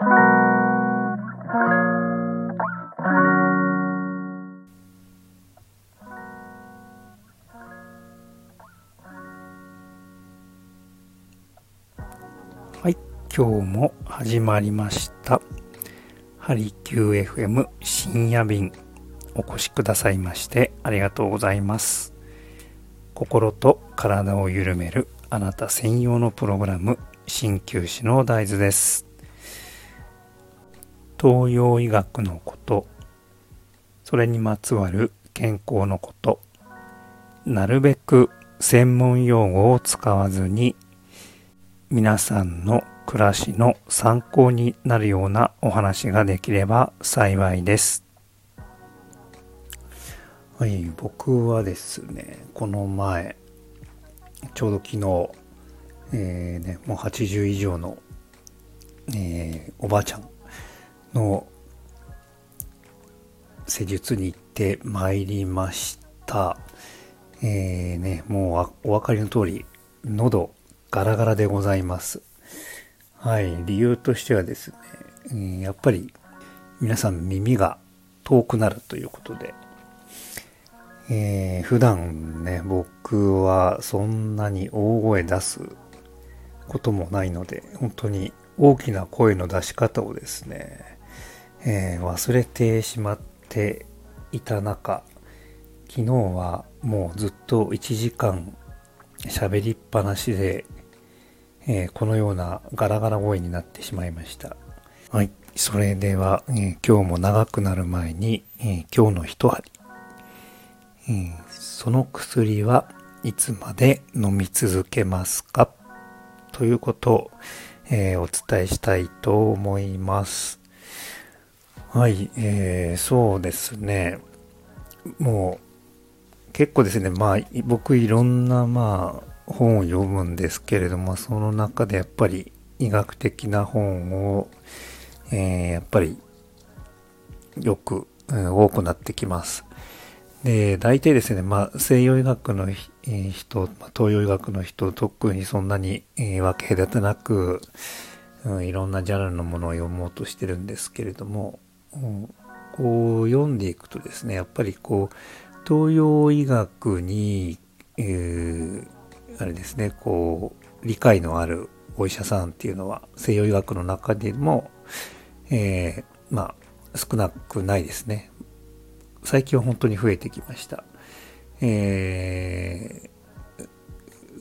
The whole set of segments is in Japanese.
はい、今日も始まりました。ハリキュー FM 深夜便お越しくださいましてありがとうございます。心と体を緩めるあなた専用のプログラム鍼灸師の大豆です。東洋医学のこと、それにまつわる健康のこと、なるべく専門用語を使わずに皆さんの暮らしの参考になるようなお話ができれば幸いです。はい、僕はですね、この前、ちょうど昨日、えーね、もう80以上の、えーおばあちゃんの施術に行ってまいりました。えーね、もうお分かりの通り、喉ガラガラでございます。はい、理由としてはですね、えーやっぱり皆さん耳が遠くなるということで、えー普段ね、僕はそんなに大声出すこともないので、本当に大きな声の出し方をですね、えー忘れてしまっていた中、昨日はもうずっと1時間喋りっぱなしで、えーこのようなガラガラ声になってしまいました。はい。それでは、えー今日も長くなる前に、え今日の一針。えその薬はいつまで飲み続けますか？ということを、えお伝えしたいと思います。はい、えーそうですね。もう、結構ですね、まあ、僕いろんな、まあ、本を読むんですけれども、その中でやっぱり医学的な本を、えーやっぱりよく、うん多くなってきます。で、大体ですね、まあ、西洋医学のえー人、東洋医学の人、特にそんなに、えー分け隔てなく、うん、いろんなジャンルのものを読もうとしてるんですけれども、こう読んでいくとですね、やっぱりこう、東洋医学に、えーあれですね、こう、理解のあるお医者さんっていうのは、西洋医学の中でも、えーまあ、少なくないですね。最近は本当に増えてきました。えー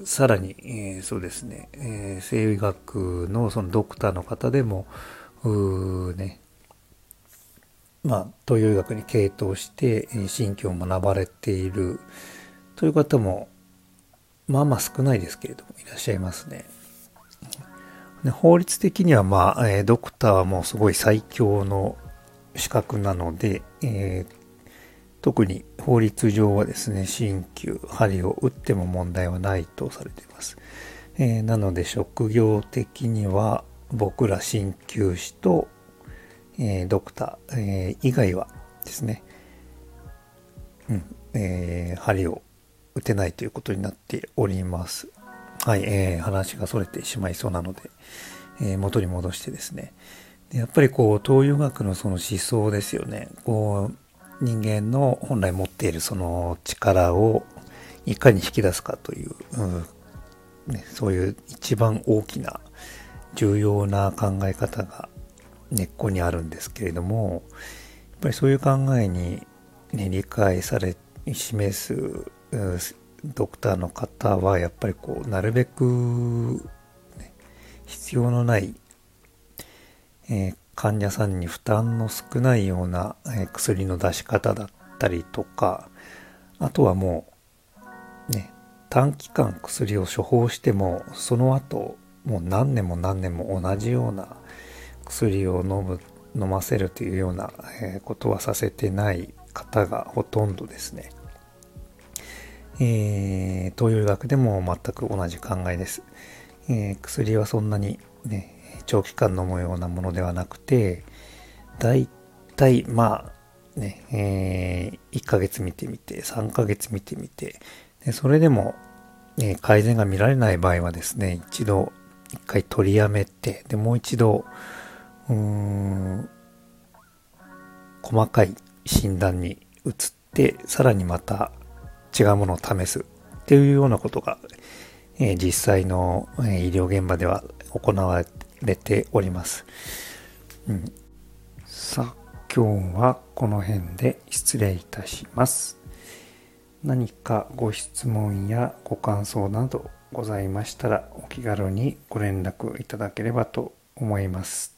さらに、えーそうですね、えー西洋医学のそのドクターの方でも、うね、まあ、東洋医学に傾倒して、えー神経を学ばれているという方も、まあまあ少ないですけれども、いらっしゃいますね。で法律的には、まあ、えドクターはもうすごい最強の資格なので、えー特に法律上はですね、鍼灸、針を打っても問題はないとされています。えーなので職業的には僕ら鍼灸師と、えードクター、えー以外はですね、うん、えー針を打てないということになっております。はい、えー話が逸れてしまいそうなので、えー元に戻してですね。でやっぱりこう、東洋学のその思想ですよね。こう、人間の本来持っているその力をいかに引き出すかという、うんね、そういう一番大きな重要な考え方が根っこにあるんですけれども、やっぱりそういう考えに、ね、理解され、示すドクターの方は、やっぱりこう、なるべく、ね必要のない、えー患者さんに負担の少ないような、えー薬の出し方だったりとか、あとはもう、ね、短期間薬を処方しても、その後、もう何年も何年も同じような薬を飲む、飲ませるというような、ことはさせてない方がほとんどですね。えー東洋医学でも全く同じ考えです。えー薬はそんなにね、長期間飲むようなものではなくて、だいたい、まあ、ね、えー1ヶ月見てみて、3ヶ月見てみて、でそれでも、え改善が見られない場合はですね、一度、一回取りやめて、で、もう一度、うーん、細かい診断に移って、さらにまた違うものを試すっていうようなことが、えー、実際の、えー、医療現場では行われております。うん、さあ、今日はこの辺で失礼いたします。何かご質問やご感想などございましたらお気軽にご連絡いただければと思います。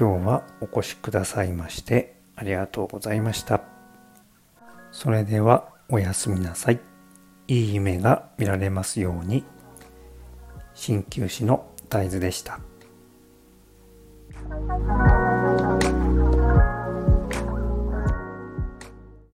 今日はお越しくださいましてありがとうございました。それではおやすみなさい。いい夢が見られますように。鍼灸師の大豆でした。